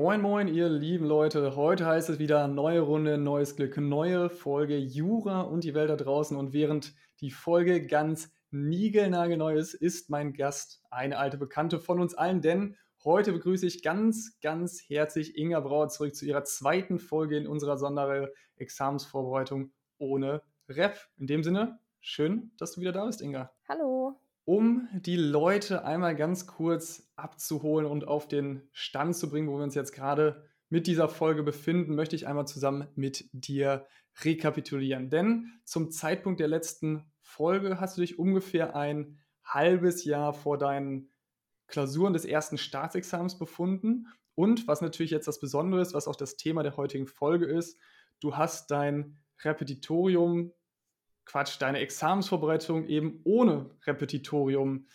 Moin, moin, ihr lieben Leute. Heute heißt es wieder neue Runde, neues Glück, neue Folge Jura und die Welt da draußen. Und während die Folge ganz niegelnagelneu ist, ist mein Gast eine alte Bekannte von uns allen, denn heute begrüße ich ganz, ganz herzlich Inga Brauer zurück zu ihrer zweiten Folge in unserer Sonderreihe Examensvorbereitung ohne Rep. In dem Sinne, schön, dass du wieder da bist, Inga. Hallo um die Leute einmal ganz kurz abzuholen und auf den Stand zu bringen, wo wir uns jetzt gerade mit dieser Folge befinden, möchte ich einmal zusammen mit dir rekapitulieren. Denn zum Zeitpunkt der letzten Folge hast du dich ungefähr ein halbes Jahr vor deinen Klausuren des ersten Staatsexamens befunden. Und was natürlich jetzt das Besondere ist, was auch das Thema der heutigen Folge ist, du hast dein Repetitorium Quatsch, deine Examensvorbereitung eben ohne Repetitorium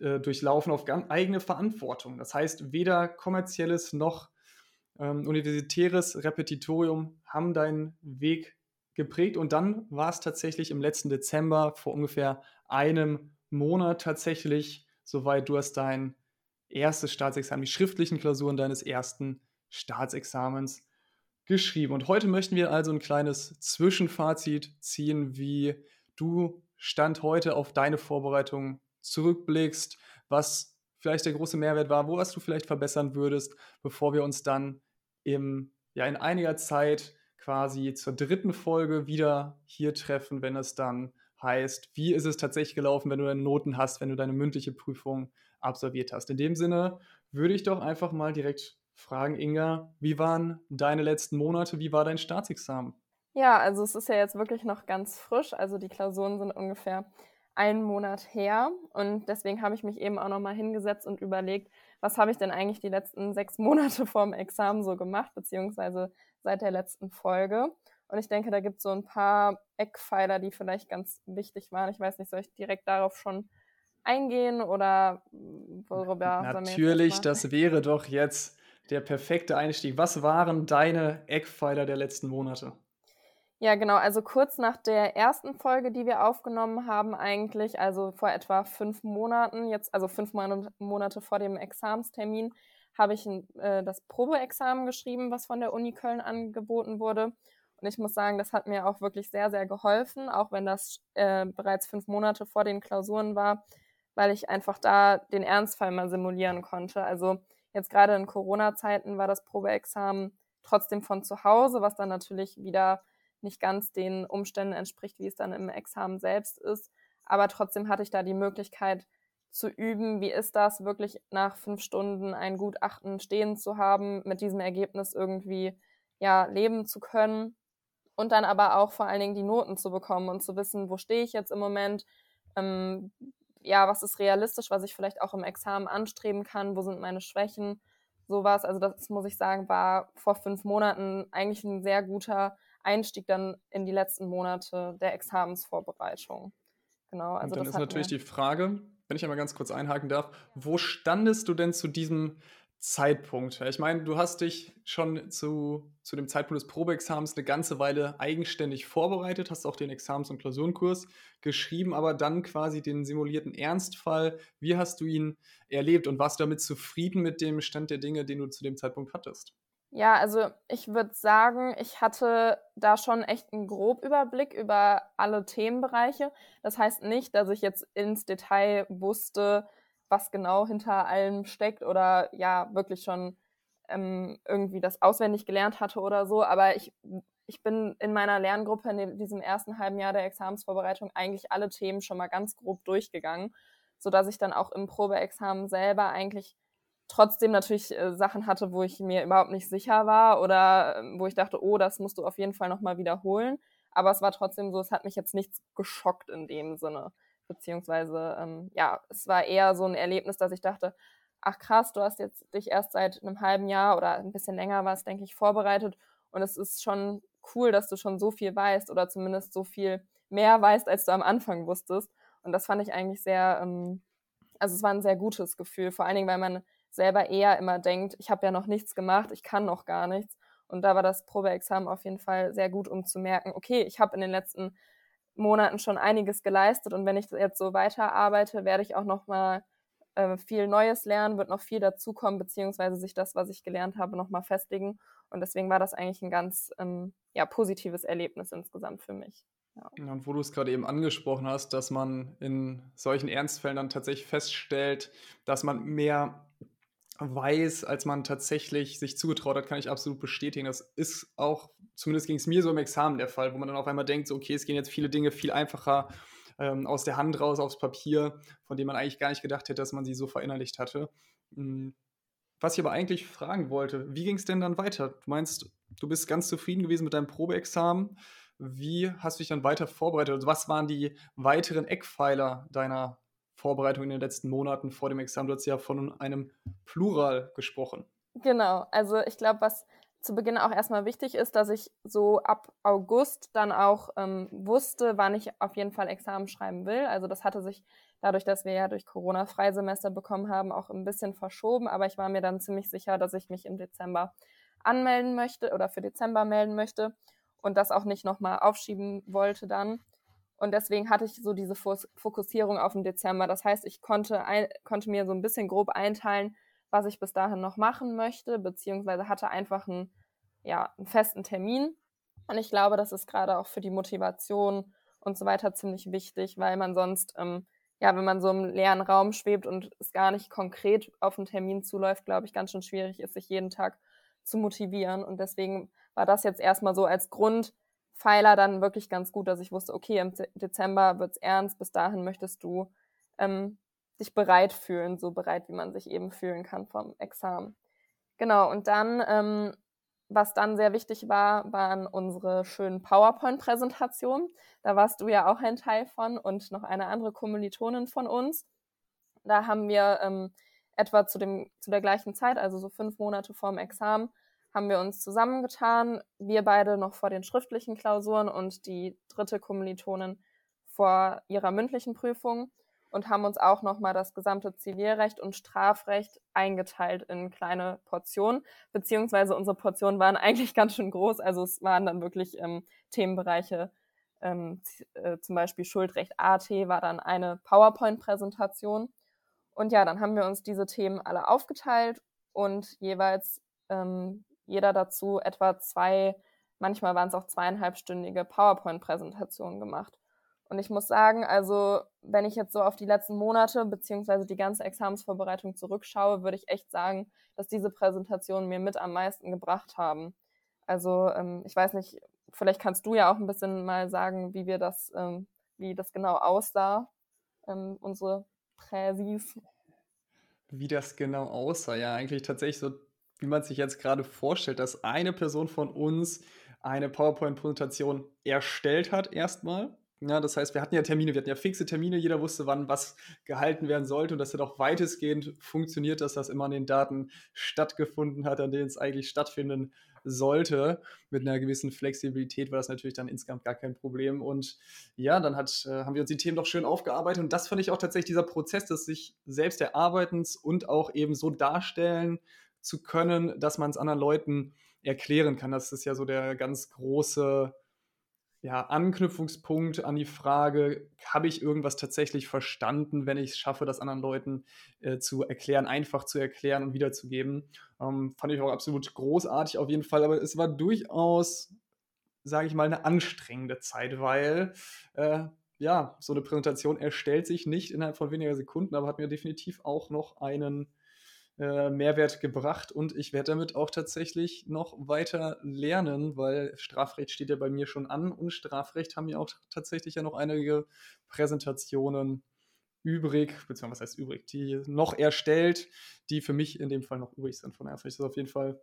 äh, durchlaufen auf eigene Verantwortung. Das heißt, weder kommerzielles noch ähm, universitäres Repetitorium haben deinen Weg geprägt. Und dann war es tatsächlich im letzten Dezember vor ungefähr einem Monat tatsächlich soweit du hast dein erstes Staatsexamen, die schriftlichen Klausuren deines ersten Staatsexamens geschrieben. Und heute möchten wir also ein kleines Zwischenfazit ziehen, wie du Stand heute auf deine Vorbereitung zurückblickst, was vielleicht der große Mehrwert war, wo was du vielleicht verbessern würdest, bevor wir uns dann im, ja, in einiger Zeit quasi zur dritten Folge wieder hier treffen, wenn es dann heißt, wie ist es tatsächlich gelaufen, wenn du deine Noten hast, wenn du deine mündliche Prüfung absolviert hast. In dem Sinne würde ich doch einfach mal direkt fragen, Inga, wie waren deine letzten Monate? Wie war dein Staatsexamen? Ja, also es ist ja jetzt wirklich noch ganz frisch. Also die Klausuren sind ungefähr einen Monat her. Und deswegen habe ich mich eben auch nochmal hingesetzt und überlegt, was habe ich denn eigentlich die letzten sechs Monate vorm Examen so gemacht, beziehungsweise seit der letzten Folge. Und ich denke, da gibt es so ein paar Eckpfeiler, die vielleicht ganz wichtig waren. Ich weiß nicht, soll ich direkt darauf schon eingehen oder worüber? Natürlich, das wäre doch jetzt der perfekte Einstieg. Was waren deine Eckpfeiler der letzten Monate? Ja, genau. Also kurz nach der ersten Folge, die wir aufgenommen haben, eigentlich, also vor etwa fünf Monaten, jetzt, also fünf Monate vor dem Examstermin, habe ich äh, das Probeexamen geschrieben, was von der Uni Köln angeboten wurde. Und ich muss sagen, das hat mir auch wirklich sehr, sehr geholfen, auch wenn das äh, bereits fünf Monate vor den Klausuren war, weil ich einfach da den Ernstfall mal simulieren konnte. Also Jetzt gerade in Corona-Zeiten war das Probeexamen trotzdem von zu Hause, was dann natürlich wieder nicht ganz den Umständen entspricht, wie es dann im Examen selbst ist. Aber trotzdem hatte ich da die Möglichkeit zu üben, wie ist das, wirklich nach fünf Stunden ein Gutachten stehen zu haben, mit diesem Ergebnis irgendwie ja leben zu können? Und dann aber auch vor allen Dingen die Noten zu bekommen und zu wissen, wo stehe ich jetzt im Moment, ähm, ja, was ist realistisch, was ich vielleicht auch im Examen anstreben kann, wo sind meine Schwächen, sowas. Also das muss ich sagen, war vor fünf Monaten eigentlich ein sehr guter Einstieg dann in die letzten Monate der Examensvorbereitung. Genau. Also Und dann ist natürlich die Frage, wenn ich einmal ganz kurz einhaken darf, wo standest du denn zu diesem Zeitpunkt? Ich meine, du hast dich schon zu, zu dem Zeitpunkt des Probeexamens eine ganze Weile eigenständig vorbereitet, hast auch den Examens- und Klausurenkurs geschrieben, aber dann quasi den simulierten Ernstfall. Wie hast du ihn erlebt und warst du damit zufrieden mit dem Stand der Dinge, den du zu dem Zeitpunkt hattest? Ja, also ich würde sagen, ich hatte da schon echt einen Grobüberblick über alle Themenbereiche. Das heißt nicht, dass ich jetzt ins Detail wusste, was genau hinter allem steckt oder ja wirklich schon ähm, irgendwie das auswendig gelernt hatte oder so. Aber ich, ich bin in meiner Lerngruppe in diesem ersten halben Jahr der Examensvorbereitung eigentlich alle Themen schon mal ganz grob durchgegangen, sodass ich dann auch im Probeexamen selber eigentlich trotzdem natürlich äh, Sachen hatte, wo ich mir überhaupt nicht sicher war oder äh, wo ich dachte, oh, das musst du auf jeden Fall nochmal wiederholen. Aber es war trotzdem so, es hat mich jetzt nichts geschockt in dem Sinne beziehungsweise ähm, ja, es war eher so ein Erlebnis, dass ich dachte, ach krass, du hast jetzt dich erst seit einem halben Jahr oder ein bisschen länger was, denke ich, vorbereitet und es ist schon cool, dass du schon so viel weißt oder zumindest so viel mehr weißt, als du am Anfang wusstest. Und das fand ich eigentlich sehr, ähm, also es war ein sehr gutes Gefühl, vor allen Dingen, weil man selber eher immer denkt, ich habe ja noch nichts gemacht, ich kann noch gar nichts. Und da war das Probeexamen auf jeden Fall sehr gut, um zu merken, okay, ich habe in den letzten Monaten schon einiges geleistet und wenn ich jetzt so weiterarbeite, werde ich auch noch mal äh, viel Neues lernen, wird noch viel dazukommen, beziehungsweise sich das, was ich gelernt habe, nochmal festigen. Und deswegen war das eigentlich ein ganz ähm, ja, positives Erlebnis insgesamt für mich. Ja. Und wo du es gerade eben angesprochen hast, dass man in solchen Ernstfällen dann tatsächlich feststellt, dass man mehr weiß, als man tatsächlich sich zugetraut hat, kann ich absolut bestätigen. Das ist auch, zumindest ging es mir so im Examen der Fall, wo man dann auf einmal denkt, so, okay, es gehen jetzt viele Dinge viel einfacher ähm, aus der Hand raus aufs Papier, von denen man eigentlich gar nicht gedacht hätte, dass man sie so verinnerlicht hatte. Hm, was ich aber eigentlich fragen wollte, wie ging es denn dann weiter? Du meinst, du bist ganz zufrieden gewesen mit deinem Probeexamen. Wie hast du dich dann weiter vorbereitet? Also was waren die weiteren Eckpfeiler deiner Vorbereitung in den letzten Monaten vor dem Examen? Du hast ja von einem Plural gesprochen. Genau, also ich glaube, was zu Beginn auch erstmal wichtig ist, dass ich so ab August dann auch ähm, wusste, wann ich auf jeden Fall Examen schreiben will. Also das hatte sich dadurch, dass wir ja durch Corona Freisemester bekommen haben, auch ein bisschen verschoben. Aber ich war mir dann ziemlich sicher, dass ich mich im Dezember anmelden möchte oder für Dezember melden möchte und das auch nicht nochmal aufschieben wollte dann. Und deswegen hatte ich so diese Fokussierung auf den Dezember. Das heißt, ich konnte, ein, konnte mir so ein bisschen grob einteilen, was ich bis dahin noch machen möchte, beziehungsweise hatte einfach einen, ja, einen festen Termin. Und ich glaube, das ist gerade auch für die Motivation und so weiter ziemlich wichtig, weil man sonst, ähm, ja, wenn man so im leeren Raum schwebt und es gar nicht konkret auf einen Termin zuläuft, glaube ich, ganz schön schwierig ist, sich jeden Tag zu motivieren. Und deswegen war das jetzt erstmal so als Grundpfeiler dann wirklich ganz gut, dass ich wusste, okay, im Dezember wird's ernst, bis dahin möchtest du ähm, sich bereit fühlen, so bereit, wie man sich eben fühlen kann vom Examen. Genau, und dann, ähm, was dann sehr wichtig war, waren unsere schönen PowerPoint-Präsentationen. Da warst du ja auch ein Teil von und noch eine andere Kommilitonin von uns. Da haben wir ähm, etwa zu, dem, zu der gleichen Zeit, also so fünf Monate vorm Examen, haben wir uns zusammengetan. Wir beide noch vor den schriftlichen Klausuren und die dritte Kommilitonin vor ihrer mündlichen Prüfung und haben uns auch nochmal das gesamte Zivilrecht und Strafrecht eingeteilt in kleine Portionen, beziehungsweise unsere Portionen waren eigentlich ganz schön groß, also es waren dann wirklich ähm, Themenbereiche, ähm, äh, zum Beispiel Schuldrecht AT war dann eine PowerPoint-Präsentation. Und ja, dann haben wir uns diese Themen alle aufgeteilt und jeweils ähm, jeder dazu etwa zwei, manchmal waren es auch zweieinhalbstündige PowerPoint-Präsentationen gemacht. Und ich muss sagen, also wenn ich jetzt so auf die letzten Monate beziehungsweise die ganze Examensvorbereitung zurückschaue, würde ich echt sagen, dass diese Präsentationen mir mit am meisten gebracht haben. Also ähm, ich weiß nicht, vielleicht kannst du ja auch ein bisschen mal sagen, wie wir das, ähm, wie das genau aussah, ähm, unsere Präsis. Wie das genau aussah, ja, eigentlich tatsächlich so, wie man sich jetzt gerade vorstellt, dass eine Person von uns eine PowerPoint-Präsentation erstellt hat erstmal ja, das heißt, wir hatten ja Termine, wir hatten ja fixe Termine, jeder wusste, wann was gehalten werden sollte und das hat auch weitestgehend funktioniert, dass das immer an den Daten stattgefunden hat, an denen es eigentlich stattfinden sollte. Mit einer gewissen Flexibilität war das natürlich dann insgesamt gar kein Problem. Und ja, dann hat, äh, haben wir uns die Themen doch schön aufgearbeitet und das fand ich auch tatsächlich dieser Prozess, dass sich selbst erarbeitens und auch eben so darstellen zu können, dass man es anderen Leuten erklären kann. Das ist ja so der ganz große ja, Anknüpfungspunkt an die Frage, habe ich irgendwas tatsächlich verstanden, wenn ich es schaffe, das anderen Leuten äh, zu erklären, einfach zu erklären und wiederzugeben. Ähm, fand ich auch absolut großartig auf jeden Fall, aber es war durchaus, sage ich mal, eine anstrengende Zeit, weil äh, ja, so eine Präsentation erstellt sich nicht innerhalb von weniger Sekunden, aber hat mir definitiv auch noch einen äh, Mehrwert gebracht und ich werde damit auch tatsächlich noch weiter lernen, weil Strafrecht steht ja bei mir schon an und Strafrecht haben ja auch tatsächlich ja noch einige Präsentationen übrig, beziehungsweise was heißt übrig, die noch erstellt, die für mich in dem Fall noch übrig sind. Von daher finde ich das auf jeden Fall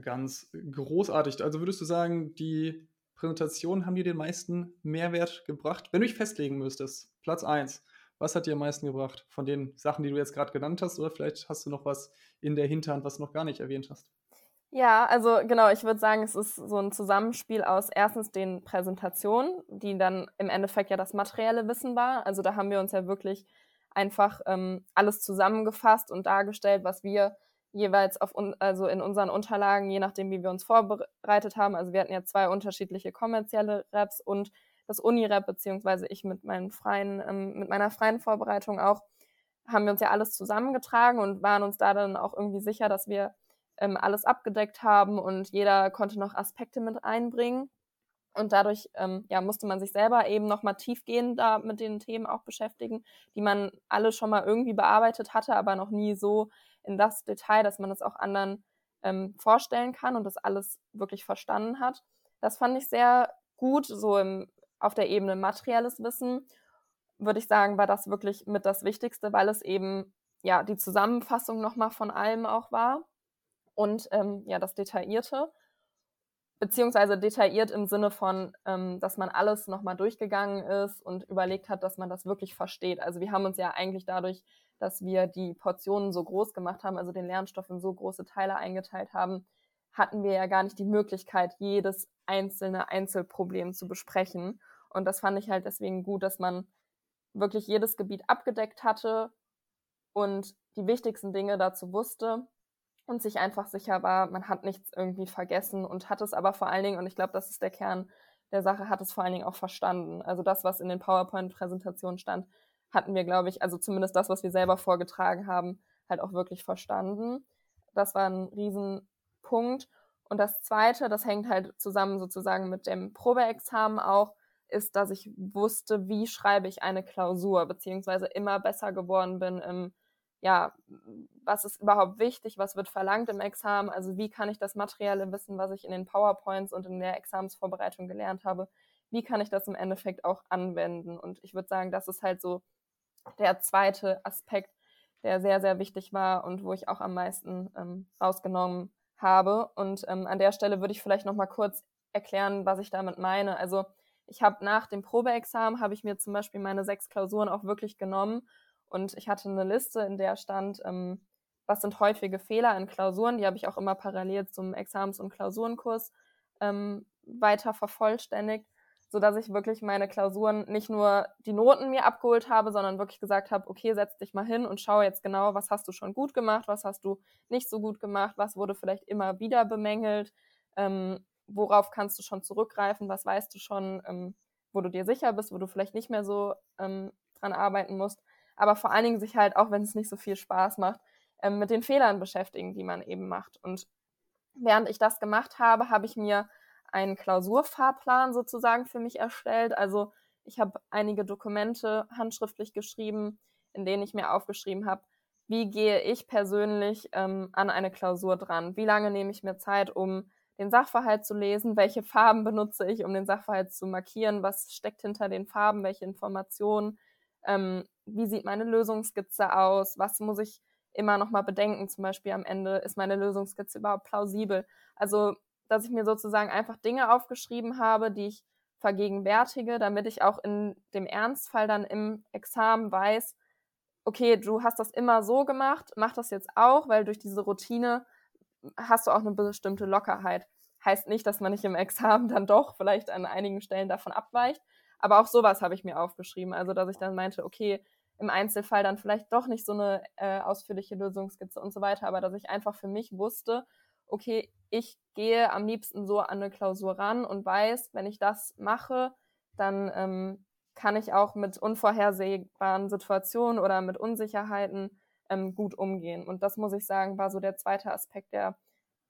ganz großartig. Also würdest du sagen, die Präsentationen haben dir den meisten Mehrwert gebracht? Wenn du dich festlegen müsstest, Platz 1, was hat dir am meisten gebracht von den Sachen, die du jetzt gerade genannt hast? Oder vielleicht hast du noch was in der Hinterhand, was du noch gar nicht erwähnt hast? Ja, also genau, ich würde sagen, es ist so ein Zusammenspiel aus erstens den Präsentationen, die dann im Endeffekt ja das materielle Wissen war. Also da haben wir uns ja wirklich einfach ähm, alles zusammengefasst und dargestellt, was wir jeweils auf un also in unseren Unterlagen, je nachdem, wie wir uns vorbereitet haben. Also wir hatten ja zwei unterschiedliche kommerzielle Raps und das Unirep, beziehungsweise ich mit, meinen freien, ähm, mit meiner freien Vorbereitung auch, haben wir uns ja alles zusammengetragen und waren uns da dann auch irgendwie sicher, dass wir ähm, alles abgedeckt haben und jeder konnte noch Aspekte mit einbringen. Und dadurch ähm, ja, musste man sich selber eben nochmal tiefgehender mit den Themen auch beschäftigen, die man alle schon mal irgendwie bearbeitet hatte, aber noch nie so in das Detail, dass man das auch anderen ähm, vorstellen kann und das alles wirklich verstanden hat. Das fand ich sehr gut, so im, auf der Ebene materielles Wissen, würde ich sagen, war das wirklich mit das Wichtigste, weil es eben ja die Zusammenfassung nochmal von allem auch war und ähm, ja das Detaillierte beziehungsweise detailliert im Sinne von, ähm, dass man alles nochmal durchgegangen ist und überlegt hat, dass man das wirklich versteht. Also wir haben uns ja eigentlich dadurch, dass wir die Portionen so groß gemacht haben, also den Lernstoff in so große Teile eingeteilt haben, hatten wir ja gar nicht die Möglichkeit, jedes einzelne Einzelproblem zu besprechen. Und das fand ich halt deswegen gut, dass man wirklich jedes Gebiet abgedeckt hatte und die wichtigsten Dinge dazu wusste und sich einfach sicher war, man hat nichts irgendwie vergessen und hat es aber vor allen Dingen, und ich glaube, das ist der Kern der Sache, hat es vor allen Dingen auch verstanden. Also das, was in den PowerPoint-Präsentationen stand, hatten wir, glaube ich, also zumindest das, was wir selber vorgetragen haben, halt auch wirklich verstanden. Das war ein Riesenpunkt. Und das Zweite, das hängt halt zusammen sozusagen mit dem Probeexamen auch, ist, dass ich wusste, wie schreibe ich eine Klausur, beziehungsweise immer besser geworden bin im ja, was ist überhaupt wichtig, was wird verlangt im Examen, also wie kann ich das materielle Wissen, was ich in den PowerPoints und in der Examensvorbereitung gelernt habe, wie kann ich das im Endeffekt auch anwenden? Und ich würde sagen, das ist halt so der zweite Aspekt, der sehr, sehr wichtig war und wo ich auch am meisten ähm, rausgenommen habe. Und ähm, an der Stelle würde ich vielleicht noch mal kurz erklären, was ich damit meine. Also ich habe nach dem Probeexamen, habe ich mir zum Beispiel meine sechs Klausuren auch wirklich genommen und ich hatte eine Liste, in der stand, ähm, was sind häufige Fehler in Klausuren. Die habe ich auch immer parallel zum Examens- und Klausurenkurs ähm, weiter vervollständigt, sodass ich wirklich meine Klausuren nicht nur die Noten mir abgeholt habe, sondern wirklich gesagt habe, okay, setz dich mal hin und schau jetzt genau, was hast du schon gut gemacht, was hast du nicht so gut gemacht, was wurde vielleicht immer wieder bemängelt, ähm, worauf kannst du schon zurückgreifen, was weißt du schon, ähm, wo du dir sicher bist, wo du vielleicht nicht mehr so ähm, dran arbeiten musst aber vor allen Dingen sich halt, auch wenn es nicht so viel Spaß macht, ähm, mit den Fehlern beschäftigen, die man eben macht. Und während ich das gemacht habe, habe ich mir einen Klausurfahrplan sozusagen für mich erstellt. Also ich habe einige Dokumente handschriftlich geschrieben, in denen ich mir aufgeschrieben habe, wie gehe ich persönlich ähm, an eine Klausur dran? Wie lange nehme ich mir Zeit, um den Sachverhalt zu lesen? Welche Farben benutze ich, um den Sachverhalt zu markieren? Was steckt hinter den Farben? Welche Informationen? ähm, wie sieht meine Lösungsskizze aus, was muss ich immer noch mal bedenken, zum Beispiel am Ende, ist meine Lösungsskizze überhaupt plausibel? Also, dass ich mir sozusagen einfach Dinge aufgeschrieben habe, die ich vergegenwärtige, damit ich auch in dem Ernstfall dann im Examen weiß, okay, du hast das immer so gemacht, mach das jetzt auch, weil durch diese Routine hast du auch eine bestimmte Lockerheit. Heißt nicht, dass man nicht im Examen dann doch vielleicht an einigen Stellen davon abweicht, aber auch sowas habe ich mir aufgeschrieben. Also, dass ich dann meinte, okay, im Einzelfall dann vielleicht doch nicht so eine äh, ausführliche Lösungskizze und so weiter, aber dass ich einfach für mich wusste, okay, ich gehe am liebsten so an eine Klausur ran und weiß, wenn ich das mache, dann ähm, kann ich auch mit unvorhersehbaren Situationen oder mit Unsicherheiten ähm, gut umgehen. Und das muss ich sagen, war so der zweite Aspekt, der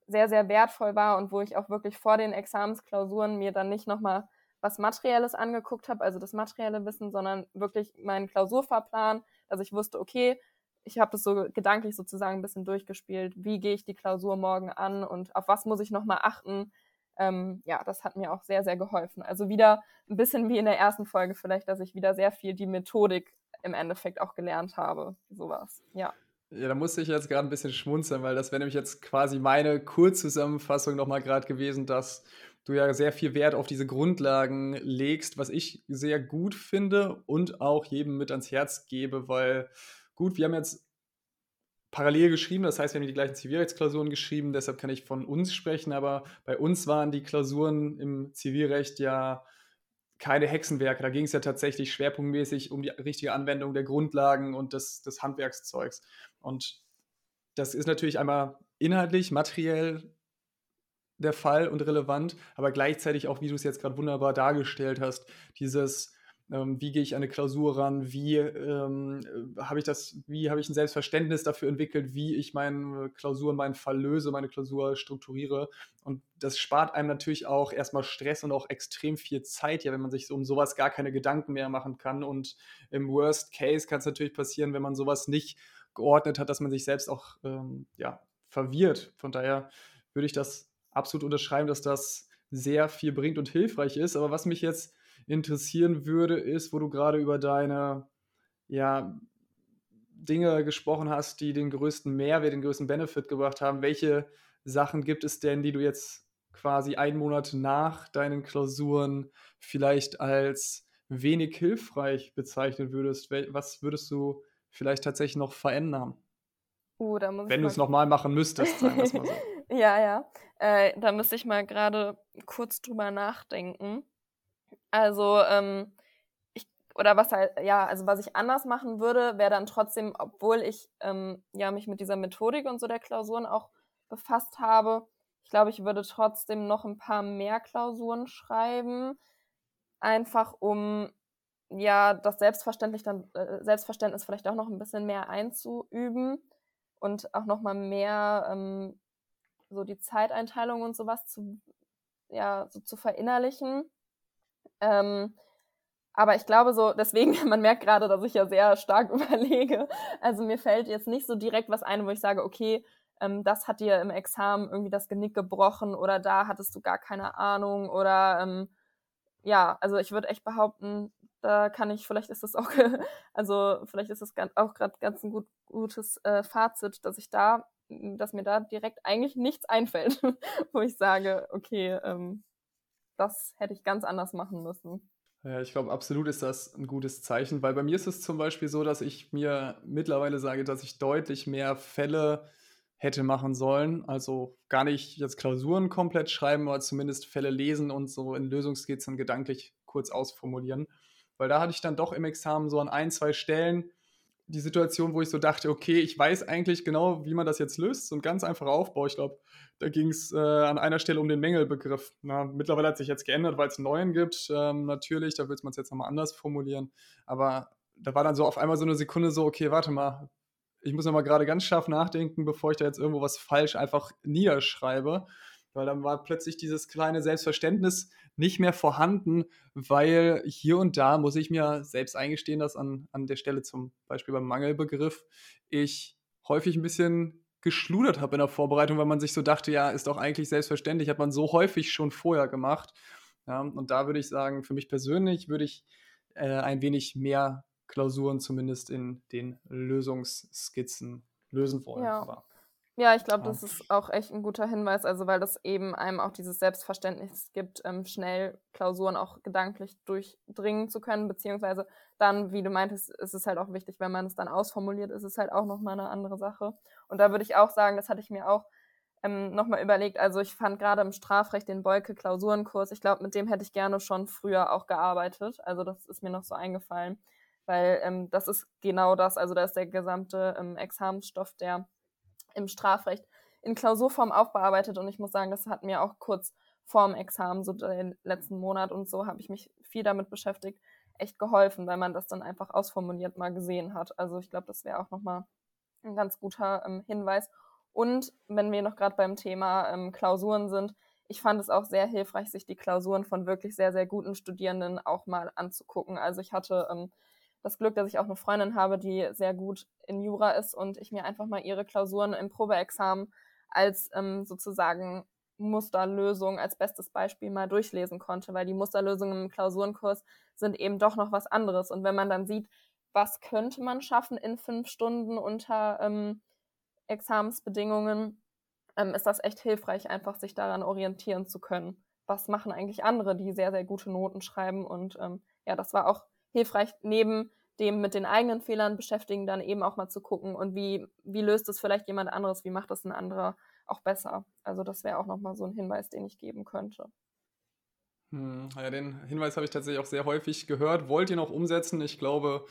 sehr, sehr wertvoll war und wo ich auch wirklich vor den Examensklausuren mir dann nicht nochmal was Materielles angeguckt habe, also das materielle Wissen, sondern wirklich meinen Klausurfahrplan, dass ich wusste, okay, ich habe das so gedanklich sozusagen ein bisschen durchgespielt, wie gehe ich die Klausur morgen an und auf was muss ich nochmal achten. Ähm, ja, das hat mir auch sehr, sehr geholfen. Also wieder ein bisschen wie in der ersten Folge vielleicht, dass ich wieder sehr viel die Methodik im Endeffekt auch gelernt habe. Sowas, ja. Ja, da musste ich jetzt gerade ein bisschen schmunzeln, weil das wäre nämlich jetzt quasi meine Kurzzusammenfassung nochmal gerade gewesen, dass du ja sehr viel Wert auf diese Grundlagen legst, was ich sehr gut finde und auch jedem mit ans Herz gebe, weil gut, wir haben jetzt parallel geschrieben, das heißt, wir haben die gleichen Zivilrechtsklausuren geschrieben, deshalb kann ich von uns sprechen, aber bei uns waren die Klausuren im Zivilrecht ja keine Hexenwerke. Da ging es ja tatsächlich schwerpunktmäßig um die richtige Anwendung der Grundlagen und des, des Handwerkszeugs. Und das ist natürlich einmal inhaltlich, materiell der Fall und relevant, aber gleichzeitig auch, wie du es jetzt gerade wunderbar dargestellt hast, dieses ähm, wie gehe ich an eine Klausur ran, wie ähm, äh, habe ich das, wie habe ich ein Selbstverständnis dafür entwickelt, wie ich meine Klausuren, meinen Fall löse, meine Klausur strukturiere. Und das spart einem natürlich auch erstmal Stress und auch extrem viel Zeit, ja, wenn man sich um sowas gar keine Gedanken mehr machen kann. Und im Worst Case kann es natürlich passieren, wenn man sowas nicht geordnet hat, dass man sich selbst auch ähm, ja, verwirrt. Von daher würde ich das absolut unterschreiben, dass das sehr viel bringt und hilfreich ist. Aber was mich jetzt interessieren würde, ist, wo du gerade über deine ja, Dinge gesprochen hast, die den größten Mehrwert, den größten Benefit gebracht haben. Welche Sachen gibt es denn, die du jetzt quasi einen Monat nach deinen Klausuren vielleicht als wenig hilfreich bezeichnen würdest? Was würdest du vielleicht tatsächlich noch verändern? Uh, Wenn du es nochmal machen müsstest, sagen wir es mal so. ja, ja. Äh, da müsste ich mal gerade kurz drüber nachdenken. Also, ähm, ich, oder was halt, ja, also was ich anders machen würde, wäre dann trotzdem, obwohl ich ähm, ja mich mit dieser Methodik und so der Klausuren auch befasst habe, ich glaube, ich würde trotzdem noch ein paar mehr Klausuren schreiben, einfach um ja das Selbstverständlich dann, äh, Selbstverständnis vielleicht auch noch ein bisschen mehr einzuüben und auch noch mal mehr ähm, so die Zeiteinteilung und sowas zu ja so zu verinnerlichen ähm, aber ich glaube so, deswegen, man merkt gerade, dass ich ja sehr stark überlege. Also mir fällt jetzt nicht so direkt was ein, wo ich sage, okay, ähm, das hat dir im Examen irgendwie das Genick gebrochen oder da hattest du gar keine Ahnung oder ähm, ja, also ich würde echt behaupten, da kann ich, vielleicht ist das auch, also vielleicht ist das auch gerade ganz ein gut, gutes äh, Fazit, dass ich da, dass mir da direkt eigentlich nichts einfällt, wo ich sage, okay, ähm, das hätte ich ganz anders machen müssen. Ja, ich glaube, absolut ist das ein gutes Zeichen, weil bei mir ist es zum Beispiel so, dass ich mir mittlerweile sage, dass ich deutlich mehr Fälle hätte machen sollen. Also gar nicht jetzt Klausuren komplett schreiben, aber zumindest Fälle lesen und so in Lösungsskizzen gedanklich kurz ausformulieren. Weil da hatte ich dann doch im Examen so an ein, zwei Stellen die Situation, wo ich so dachte, okay, ich weiß eigentlich genau, wie man das jetzt löst. So ein ganz einfacher Aufbau. Ich glaube, da ging es äh, an einer Stelle um den Mängelbegriff. Na, mittlerweile hat sich jetzt geändert, weil es einen neuen gibt. Ähm, natürlich, da wird man es jetzt nochmal anders formulieren. Aber da war dann so auf einmal so eine Sekunde so, okay, warte mal, ich muss nochmal gerade ganz scharf nachdenken, bevor ich da jetzt irgendwo was falsch einfach niederschreibe. Weil dann war plötzlich dieses kleine Selbstverständnis nicht mehr vorhanden, weil hier und da muss ich mir selbst eingestehen, dass an, an der Stelle zum Beispiel beim Mangelbegriff ich häufig ein bisschen geschludert habe in der Vorbereitung, weil man sich so dachte, ja, ist doch eigentlich selbstverständlich, hat man so häufig schon vorher gemacht. Ja, und da würde ich sagen, für mich persönlich würde ich äh, ein wenig mehr Klausuren zumindest in den Lösungsskizzen lösen wollen. Ja. Aber ja, ich glaube, das ist auch echt ein guter Hinweis, also weil das eben einem auch dieses Selbstverständnis gibt, ähm, schnell Klausuren auch gedanklich durchdringen zu können, beziehungsweise dann, wie du meintest, ist es halt auch wichtig, wenn man es dann ausformuliert, ist es halt auch nochmal eine andere Sache. Und da würde ich auch sagen, das hatte ich mir auch ähm, nochmal überlegt, also ich fand gerade im Strafrecht den Beuke-Klausurenkurs, ich glaube, mit dem hätte ich gerne schon früher auch gearbeitet, also das ist mir noch so eingefallen, weil ähm, das ist genau das, also da ist der gesamte ähm, Examensstoff, der im Strafrecht in Klausurform aufbearbeitet und ich muss sagen, das hat mir auch kurz vorm Examen, so den letzten Monat und so, habe ich mich viel damit beschäftigt, echt geholfen, weil man das dann einfach ausformuliert mal gesehen hat. Also ich glaube, das wäre auch nochmal ein ganz guter ähm, Hinweis. Und wenn wir noch gerade beim Thema ähm, Klausuren sind, ich fand es auch sehr hilfreich, sich die Klausuren von wirklich sehr, sehr guten Studierenden auch mal anzugucken. Also ich hatte ähm, das Glück, dass ich auch eine Freundin habe, die sehr gut in Jura ist und ich mir einfach mal ihre Klausuren im Probeexamen als ähm, sozusagen Musterlösung als bestes Beispiel mal durchlesen konnte, weil die Musterlösungen im Klausurenkurs sind eben doch noch was anderes. Und wenn man dann sieht, was könnte man schaffen in fünf Stunden unter ähm, Examensbedingungen, ähm, ist das echt hilfreich, einfach sich daran orientieren zu können. Was machen eigentlich andere, die sehr, sehr gute Noten schreiben? Und ähm, ja, das war auch hilfreich, neben dem mit den eigenen Fehlern beschäftigen, dann eben auch mal zu gucken und wie, wie löst es vielleicht jemand anderes, wie macht das ein anderer auch besser. Also das wäre auch nochmal so ein Hinweis, den ich geben könnte. Hm, ja, den Hinweis habe ich tatsächlich auch sehr häufig gehört. Wollt ihr noch umsetzen? Ich glaube,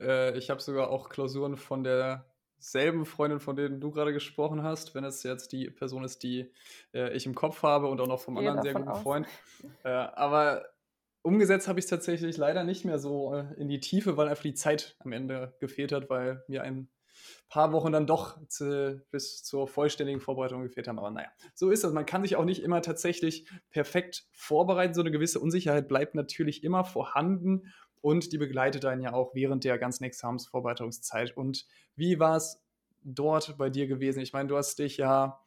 äh, ich habe sogar auch Klausuren von derselben Freundin, von denen du gerade gesprochen hast, wenn es jetzt die Person ist, die äh, ich im Kopf habe und auch noch vom anderen sehr guten aus. Freund. Äh, aber umgesetzt habe ich es tatsächlich leider nicht mehr so äh, in die Tiefe, weil einfach die Zeit am Ende gefehlt hat, weil mir ein paar Wochen dann doch zu, bis zur vollständigen Vorbereitung gefehlt haben. Aber naja, so ist das. Man kann sich auch nicht immer tatsächlich perfekt vorbereiten. So eine gewisse Unsicherheit bleibt natürlich immer vorhanden und die begleitet einen ja auch während der ganzen Examensvorbereitungszeit. Und wie war es dort bei dir gewesen? Ich meine, du hast dich ja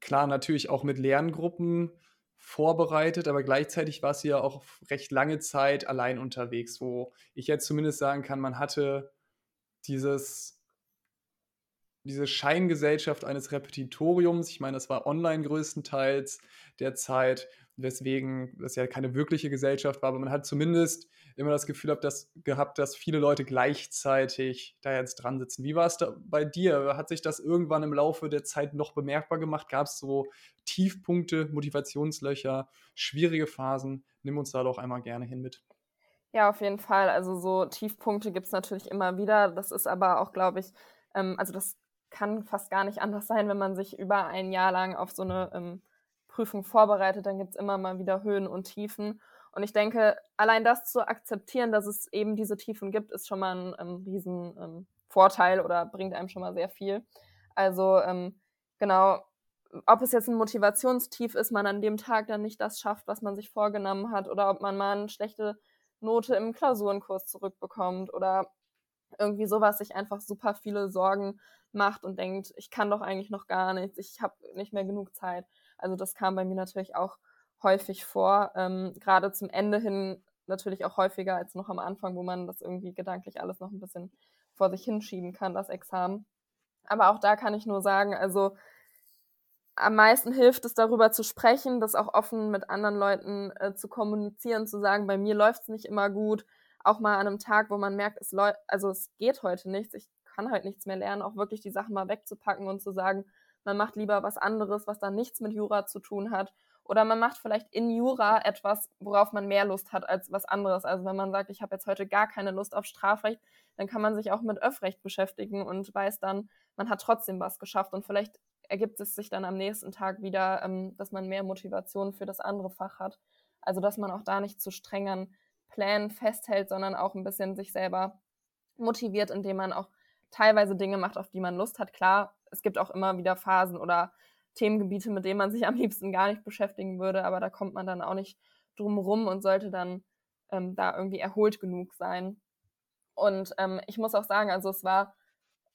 klar natürlich auch mit Lerngruppen vorbereitet, aber gleichzeitig warst du ja auch recht lange Zeit allein unterwegs, wo ich jetzt zumindest sagen kann, man hatte dieses, diese Scheingesellschaft eines Repetitoriums. Ich meine, das war online größtenteils der Zeit, weswegen das ja keine wirkliche Gesellschaft war, aber man hat zumindest immer das Gefühl gehabt, dass, gehabt, dass viele Leute gleichzeitig da jetzt dran sitzen. Wie war es da bei dir? Hat sich das irgendwann im Laufe der Zeit noch bemerkbar gemacht? Gab es so Tiefpunkte, Motivationslöcher, schwierige Phasen? Nimm uns da doch einmal gerne hin mit. Ja, auf jeden Fall. Also so Tiefpunkte gibt es natürlich immer wieder. Das ist aber auch, glaube ich, ähm, also das kann fast gar nicht anders sein, wenn man sich über ein Jahr lang auf so eine ähm, Prüfung vorbereitet. Dann gibt es immer mal wieder Höhen und Tiefen. Und ich denke, allein das zu akzeptieren, dass es eben diese Tiefen gibt, ist schon mal ein ähm, riesen ähm, Vorteil oder bringt einem schon mal sehr viel. Also ähm, genau, ob es jetzt ein Motivationstief ist, man an dem Tag dann nicht das schafft, was man sich vorgenommen hat, oder ob man mal eine schlechte Note im Klausurenkurs zurückbekommt oder irgendwie sowas sich einfach super viele Sorgen macht und denkt, ich kann doch eigentlich noch gar nichts, ich habe nicht mehr genug Zeit. Also das kam bei mir natürlich auch häufig vor. Ähm, Gerade zum Ende hin natürlich auch häufiger als noch am Anfang, wo man das irgendwie gedanklich alles noch ein bisschen vor sich hinschieben kann, das Examen. Aber auch da kann ich nur sagen, also am meisten hilft es darüber zu sprechen, das auch offen mit anderen Leuten äh, zu kommunizieren, zu sagen, bei mir läuft es nicht immer gut. Auch mal an einem Tag, wo man merkt, es also es geht heute nichts, ich kann heute nichts mehr lernen, auch wirklich die Sachen mal wegzupacken und zu sagen, man macht lieber was anderes, was dann nichts mit Jura zu tun hat oder man macht vielleicht in Jura etwas, worauf man mehr Lust hat als was anderes. Also wenn man sagt, ich habe jetzt heute gar keine Lust auf Strafrecht, dann kann man sich auch mit Öffrecht beschäftigen und weiß dann, man hat trotzdem was geschafft. Und vielleicht ergibt es sich dann am nächsten Tag wieder, ähm, dass man mehr Motivation für das andere Fach hat. Also dass man auch da nicht zu strengen Plänen festhält, sondern auch ein bisschen sich selber motiviert, indem man auch teilweise Dinge macht, auf die man Lust hat. Klar, es gibt auch immer wieder Phasen oder Themengebiete, mit denen man sich am liebsten gar nicht beschäftigen würde, aber da kommt man dann auch nicht drum rum und sollte dann ähm, da irgendwie erholt genug sein. Und ähm, ich muss auch sagen, also es war,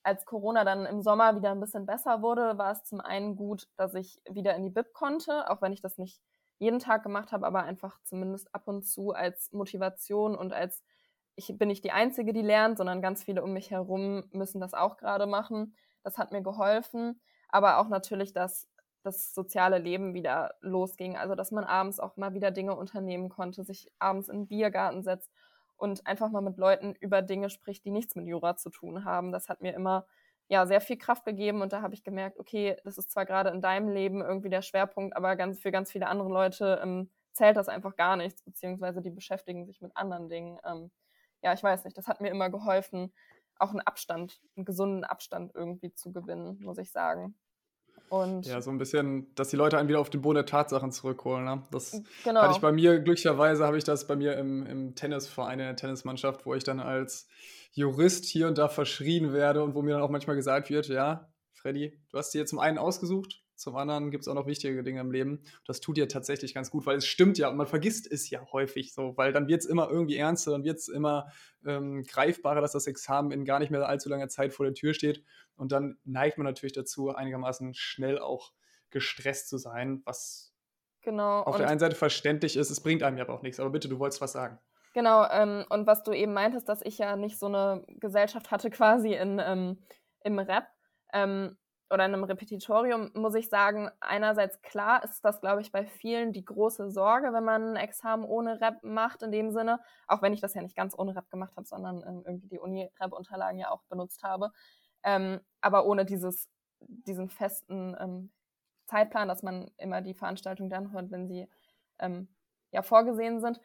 als Corona dann im Sommer wieder ein bisschen besser wurde, war es zum einen gut, dass ich wieder in die Bib konnte, auch wenn ich das nicht jeden Tag gemacht habe, aber einfach zumindest ab und zu als Motivation und als ich bin nicht die Einzige, die lernt, sondern ganz viele um mich herum müssen das auch gerade machen. Das hat mir geholfen aber auch natürlich, dass das soziale Leben wieder losging. Also, dass man abends auch mal wieder Dinge unternehmen konnte, sich abends in den Biergarten setzt und einfach mal mit Leuten über Dinge spricht, die nichts mit Jura zu tun haben. Das hat mir immer ja sehr viel Kraft gegeben und da habe ich gemerkt, okay, das ist zwar gerade in deinem Leben irgendwie der Schwerpunkt, aber ganz für ganz viele andere Leute ähm, zählt das einfach gar nichts, beziehungsweise die beschäftigen sich mit anderen Dingen. Ähm, ja, ich weiß nicht, das hat mir immer geholfen, auch einen Abstand, einen gesunden Abstand irgendwie zu gewinnen, muss ich sagen. Und ja, so ein bisschen, dass die Leute einen wieder auf den Boden der Tatsachen zurückholen. Ne? Das genau. hatte ich bei mir, glücklicherweise habe ich das bei mir im, im Tennisverein, in der Tennismannschaft, wo ich dann als Jurist hier und da verschrien werde und wo mir dann auch manchmal gesagt wird, ja, Freddy, du hast dir zum einen ausgesucht, zum anderen gibt es auch noch wichtige Dinge im Leben. Das tut dir tatsächlich ganz gut, weil es stimmt ja und man vergisst es ja häufig so, weil dann wird es immer irgendwie ernster, dann wird es immer ähm, greifbarer, dass das Examen in gar nicht mehr allzu langer Zeit vor der Tür steht. Und dann neigt man natürlich dazu, einigermaßen schnell auch gestresst zu sein, was genau. auf der einen Seite verständlich ist, es bringt einem ja aber auch nichts. Aber bitte, du wolltest was sagen. Genau, ähm, und was du eben meintest, dass ich ja nicht so eine Gesellschaft hatte quasi in, ähm, im Rap. Ähm, oder in einem Repetitorium muss ich sagen, einerseits klar ist das, glaube ich, bei vielen die große Sorge, wenn man ein Examen ohne Rep macht, in dem Sinne, auch wenn ich das ja nicht ganz ohne Rep gemacht habe, sondern ähm, irgendwie die Uni-Rep-Unterlagen ja auch benutzt habe. Ähm, aber ohne dieses, diesen festen ähm, Zeitplan, dass man immer die Veranstaltung dann hört, wenn sie ähm, ja vorgesehen sind.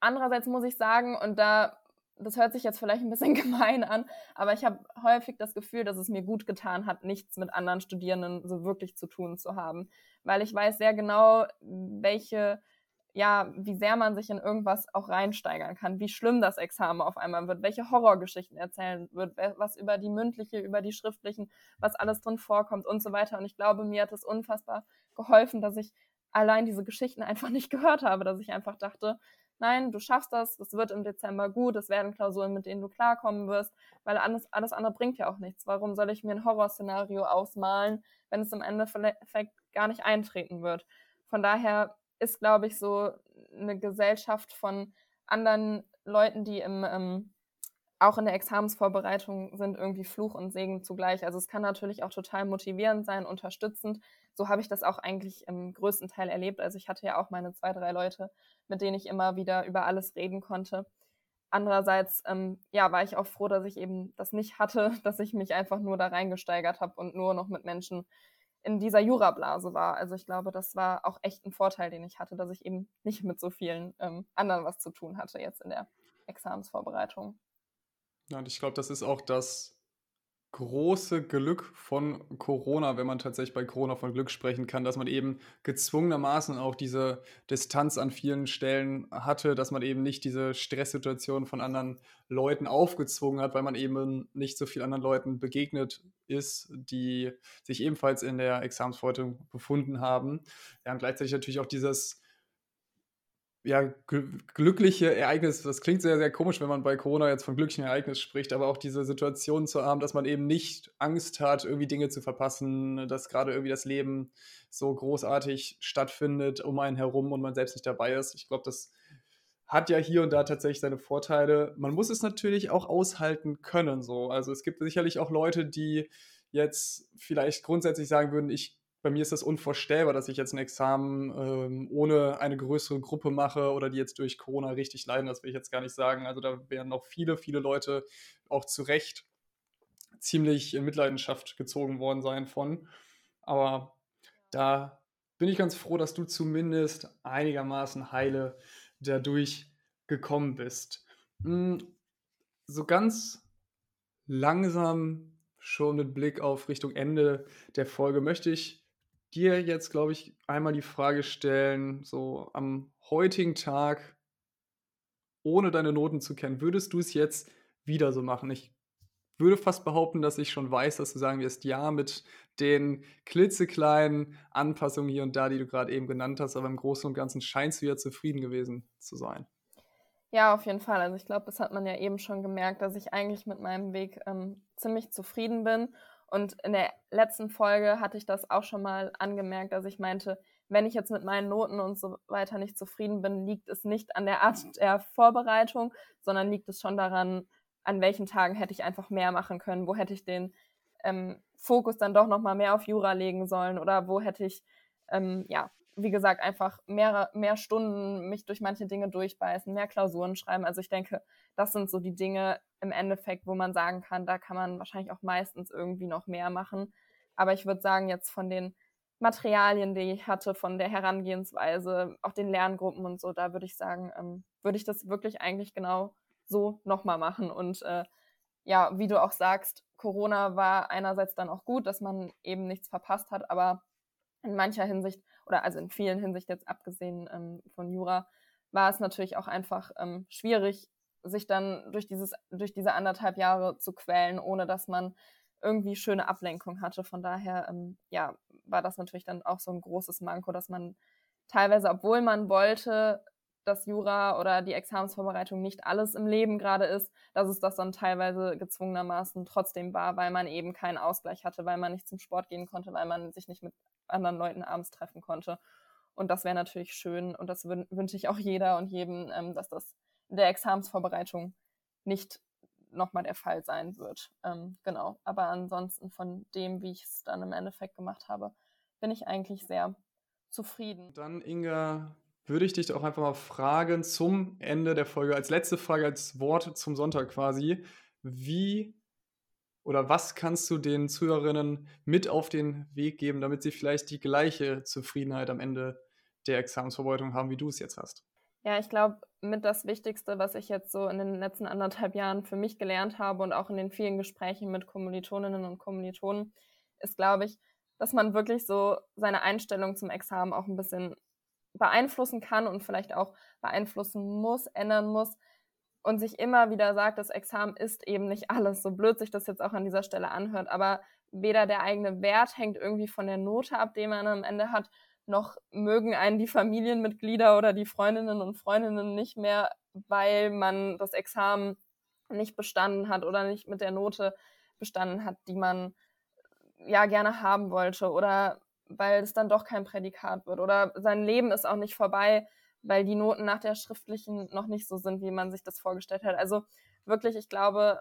Andererseits muss ich sagen, und da das hört sich jetzt vielleicht ein bisschen gemein an, aber ich habe häufig das Gefühl, dass es mir gut getan hat, nichts mit anderen Studierenden so wirklich zu tun zu haben, weil ich weiß sehr genau, welche ja, wie sehr man sich in irgendwas auch reinsteigern kann, wie schlimm das Examen auf einmal wird, welche Horrorgeschichten erzählen wird, was über die mündliche, über die schriftlichen, was alles drin vorkommt und so weiter. Und ich glaube, mir hat es unfassbar geholfen, dass ich allein diese Geschichten einfach nicht gehört habe, dass ich einfach dachte, nein, du schaffst das, das wird im Dezember gut, es werden Klausuren, mit denen du klarkommen wirst, weil alles, alles andere bringt ja auch nichts. Warum soll ich mir ein Horrorszenario ausmalen, wenn es im Endeffekt gar nicht eintreten wird? Von daher ist, glaube ich, so eine Gesellschaft von anderen Leuten, die im, ähm, auch in der Examensvorbereitung sind, irgendwie Fluch und Segen zugleich. Also es kann natürlich auch total motivierend sein, unterstützend. So habe ich das auch eigentlich im größten Teil erlebt. Also ich hatte ja auch meine zwei, drei Leute, mit denen ich immer wieder über alles reden konnte. Andererseits, ähm, ja, war ich auch froh, dass ich eben das nicht hatte, dass ich mich einfach nur da reingesteigert habe und nur noch mit Menschen in dieser Jurablase war. Also ich glaube, das war auch echt ein Vorteil, den ich hatte, dass ich eben nicht mit so vielen ähm, anderen was zu tun hatte jetzt in der Examensvorbereitung. Ja, und ich glaube, das ist auch das große Glück von Corona, wenn man tatsächlich bei Corona von Glück sprechen kann, dass man eben gezwungenermaßen auch diese Distanz an vielen Stellen hatte, dass man eben nicht diese Stresssituation von anderen Leuten aufgezwungen hat, weil man eben nicht so vielen anderen Leuten begegnet ist, die sich ebenfalls in der Examensvorbereitung befunden haben. Ja, und gleichzeitig natürlich auch dieses ja, glückliche Ereignisse, das klingt sehr, sehr komisch, wenn man bei Corona jetzt von glücklichen Ereignissen spricht, aber auch diese Situation zu haben, dass man eben nicht Angst hat, irgendwie Dinge zu verpassen, dass gerade irgendwie das Leben so großartig stattfindet um einen herum und man selbst nicht dabei ist. Ich glaube, das hat ja hier und da tatsächlich seine Vorteile. Man muss es natürlich auch aushalten können, so. Also es gibt sicherlich auch Leute, die jetzt vielleicht grundsätzlich sagen würden, ich bei mir ist das unvorstellbar, dass ich jetzt ein Examen ähm, ohne eine größere Gruppe mache oder die jetzt durch Corona richtig leiden. Das will ich jetzt gar nicht sagen. Also da werden noch viele, viele Leute auch zu Recht ziemlich in Mitleidenschaft gezogen worden sein von. Aber da bin ich ganz froh, dass du zumindest einigermaßen heile dadurch gekommen bist. Hm, so ganz langsam schon mit Blick auf Richtung Ende der Folge möchte ich dir jetzt, glaube ich, einmal die Frage stellen, so am heutigen Tag, ohne deine Noten zu kennen, würdest du es jetzt wieder so machen? Ich würde fast behaupten, dass ich schon weiß, dass du sagen wirst, ja, mit den klitzekleinen Anpassungen hier und da, die du gerade eben genannt hast, aber im Großen und Ganzen scheinst du ja zufrieden gewesen zu sein. Ja, auf jeden Fall. Also ich glaube, das hat man ja eben schon gemerkt, dass ich eigentlich mit meinem Weg ähm, ziemlich zufrieden bin und in der letzten Folge hatte ich das auch schon mal angemerkt, dass ich meinte, wenn ich jetzt mit meinen Noten und so weiter nicht zufrieden bin, liegt es nicht an der Art der Vorbereitung, sondern liegt es schon daran, an welchen Tagen hätte ich einfach mehr machen können, wo hätte ich den ähm, Fokus dann doch nochmal mehr auf Jura legen sollen oder wo hätte ich, ähm, ja, wie gesagt, einfach mehr, mehr Stunden mich durch manche Dinge durchbeißen, mehr Klausuren schreiben. Also ich denke, das sind so die Dinge im Endeffekt, wo man sagen kann, da kann man wahrscheinlich auch meistens irgendwie noch mehr machen. Aber ich würde sagen, jetzt von den Materialien, die ich hatte, von der Herangehensweise, auch den Lerngruppen und so, da würde ich sagen, ähm, würde ich das wirklich eigentlich genau so nochmal machen. Und äh, ja, wie du auch sagst, Corona war einerseits dann auch gut, dass man eben nichts verpasst hat, aber in mancher Hinsicht oder also in vielen Hinsicht jetzt abgesehen ähm, von Jura, war es natürlich auch einfach ähm, schwierig, sich dann durch dieses, durch diese anderthalb Jahre zu quälen, ohne dass man irgendwie schöne Ablenkung hatte. Von daher, ähm, ja, war das natürlich dann auch so ein großes Manko, dass man teilweise, obwohl man wollte, dass Jura oder die Examensvorbereitung nicht alles im Leben gerade ist, dass es das dann teilweise gezwungenermaßen trotzdem war, weil man eben keinen Ausgleich hatte, weil man nicht zum Sport gehen konnte, weil man sich nicht mit anderen Leuten abends treffen konnte. Und das wäre natürlich schön und das wünsche ich auch jeder und jedem, ähm, dass das der Examensvorbereitung nicht nochmal der Fall sein wird. Ähm, genau. Aber ansonsten von dem, wie ich es dann im Endeffekt gemacht habe, bin ich eigentlich sehr zufrieden. Dann, Inga, würde ich dich auch einfach mal fragen zum Ende der Folge, als letzte Frage, als Wort zum Sonntag quasi. Wie oder was kannst du den Zuhörerinnen mit auf den Weg geben, damit sie vielleicht die gleiche Zufriedenheit am Ende der Examensvorbereitung haben, wie du es jetzt hast? Ja, ich glaube, mit das Wichtigste, was ich jetzt so in den letzten anderthalb Jahren für mich gelernt habe und auch in den vielen Gesprächen mit Kommilitoninnen und Kommilitonen, ist, glaube ich, dass man wirklich so seine Einstellung zum Examen auch ein bisschen beeinflussen kann und vielleicht auch beeinflussen muss, ändern muss und sich immer wieder sagt, das Examen ist eben nicht alles, so blöd sich das jetzt auch an dieser Stelle anhört, aber weder der eigene Wert hängt irgendwie von der Note ab, die man am Ende hat, noch mögen einen die Familienmitglieder oder die Freundinnen und Freundinnen nicht mehr, weil man das Examen nicht bestanden hat oder nicht mit der Note bestanden hat, die man ja gerne haben wollte oder weil es dann doch kein Prädikat wird oder sein Leben ist auch nicht vorbei, weil die Noten nach der schriftlichen noch nicht so sind, wie man sich das vorgestellt hat. Also wirklich, ich glaube,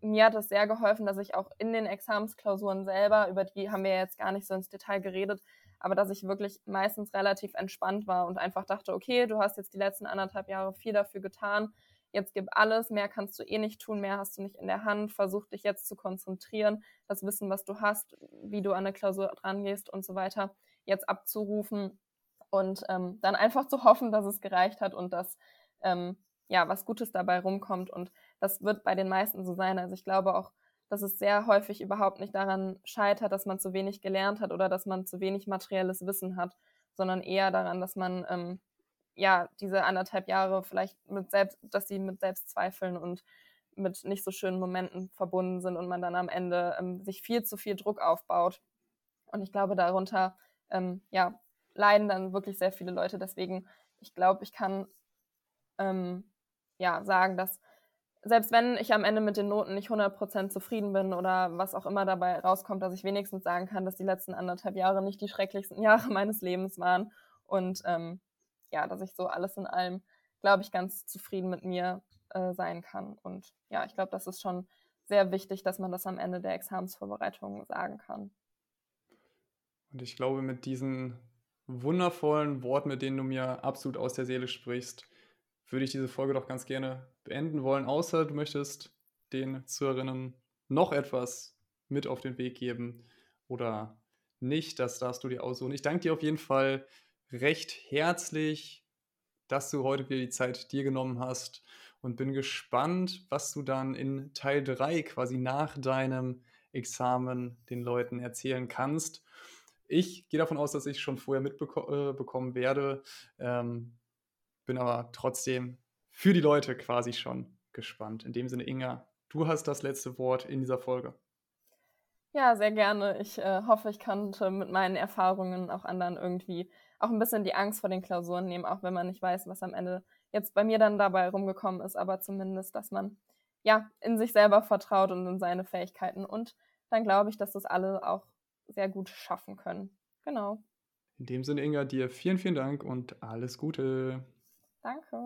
mir hat es sehr geholfen, dass ich auch in den Examensklausuren selber, über die haben wir jetzt gar nicht so ins Detail geredet, aber dass ich wirklich meistens relativ entspannt war und einfach dachte, okay, du hast jetzt die letzten anderthalb Jahre viel dafür getan, jetzt gib alles, mehr kannst du eh nicht tun, mehr hast du nicht in der Hand, versuch dich jetzt zu konzentrieren, das Wissen, was du hast, wie du an eine Klausur drangehst und so weiter, jetzt abzurufen und ähm, dann einfach zu hoffen, dass es gereicht hat und dass ähm, ja was Gutes dabei rumkommt und das wird bei den meisten so sein. Also ich glaube auch, dass es sehr häufig überhaupt nicht daran scheitert, dass man zu wenig gelernt hat oder dass man zu wenig materielles Wissen hat, sondern eher daran, dass man ähm, ja diese anderthalb Jahre vielleicht mit selbst, dass sie mit Selbstzweifeln und mit nicht so schönen Momenten verbunden sind und man dann am Ende ähm, sich viel zu viel Druck aufbaut. Und ich glaube, darunter ähm, ja, leiden dann wirklich sehr viele Leute. Deswegen, ich glaube, ich kann ähm, ja sagen, dass selbst wenn ich am Ende mit den Noten nicht 100% zufrieden bin oder was auch immer dabei rauskommt, dass ich wenigstens sagen kann, dass die letzten anderthalb Jahre nicht die schrecklichsten Jahre meines Lebens waren und ähm, ja, dass ich so alles in allem, glaube ich, ganz zufrieden mit mir äh, sein kann. Und ja, ich glaube, das ist schon sehr wichtig, dass man das am Ende der Examensvorbereitung sagen kann. Und ich glaube, mit diesen wundervollen Worten, mit denen du mir absolut aus der Seele sprichst, würde ich diese Folge doch ganz gerne beenden wollen, außer du möchtest den Zuhörerinnen noch etwas mit auf den Weg geben oder nicht, das darfst du dir aussuchen. Ich danke dir auf jeden Fall recht herzlich, dass du heute wieder die Zeit dir genommen hast und bin gespannt, was du dann in Teil 3 quasi nach deinem Examen den Leuten erzählen kannst. Ich gehe davon aus, dass ich schon vorher mitbekommen äh, werde. Ähm, bin aber trotzdem für die Leute quasi schon gespannt. In dem Sinne, Inga, du hast das letzte Wort in dieser Folge. Ja, sehr gerne. Ich äh, hoffe, ich konnte mit meinen Erfahrungen auch anderen irgendwie auch ein bisschen die Angst vor den Klausuren nehmen, auch wenn man nicht weiß, was am Ende jetzt bei mir dann dabei rumgekommen ist, aber zumindest, dass man ja in sich selber vertraut und in seine Fähigkeiten. Und dann glaube ich, dass das alle auch sehr gut schaffen können. Genau. In dem Sinne, Inga, dir vielen, vielen Dank und alles Gute. Danke.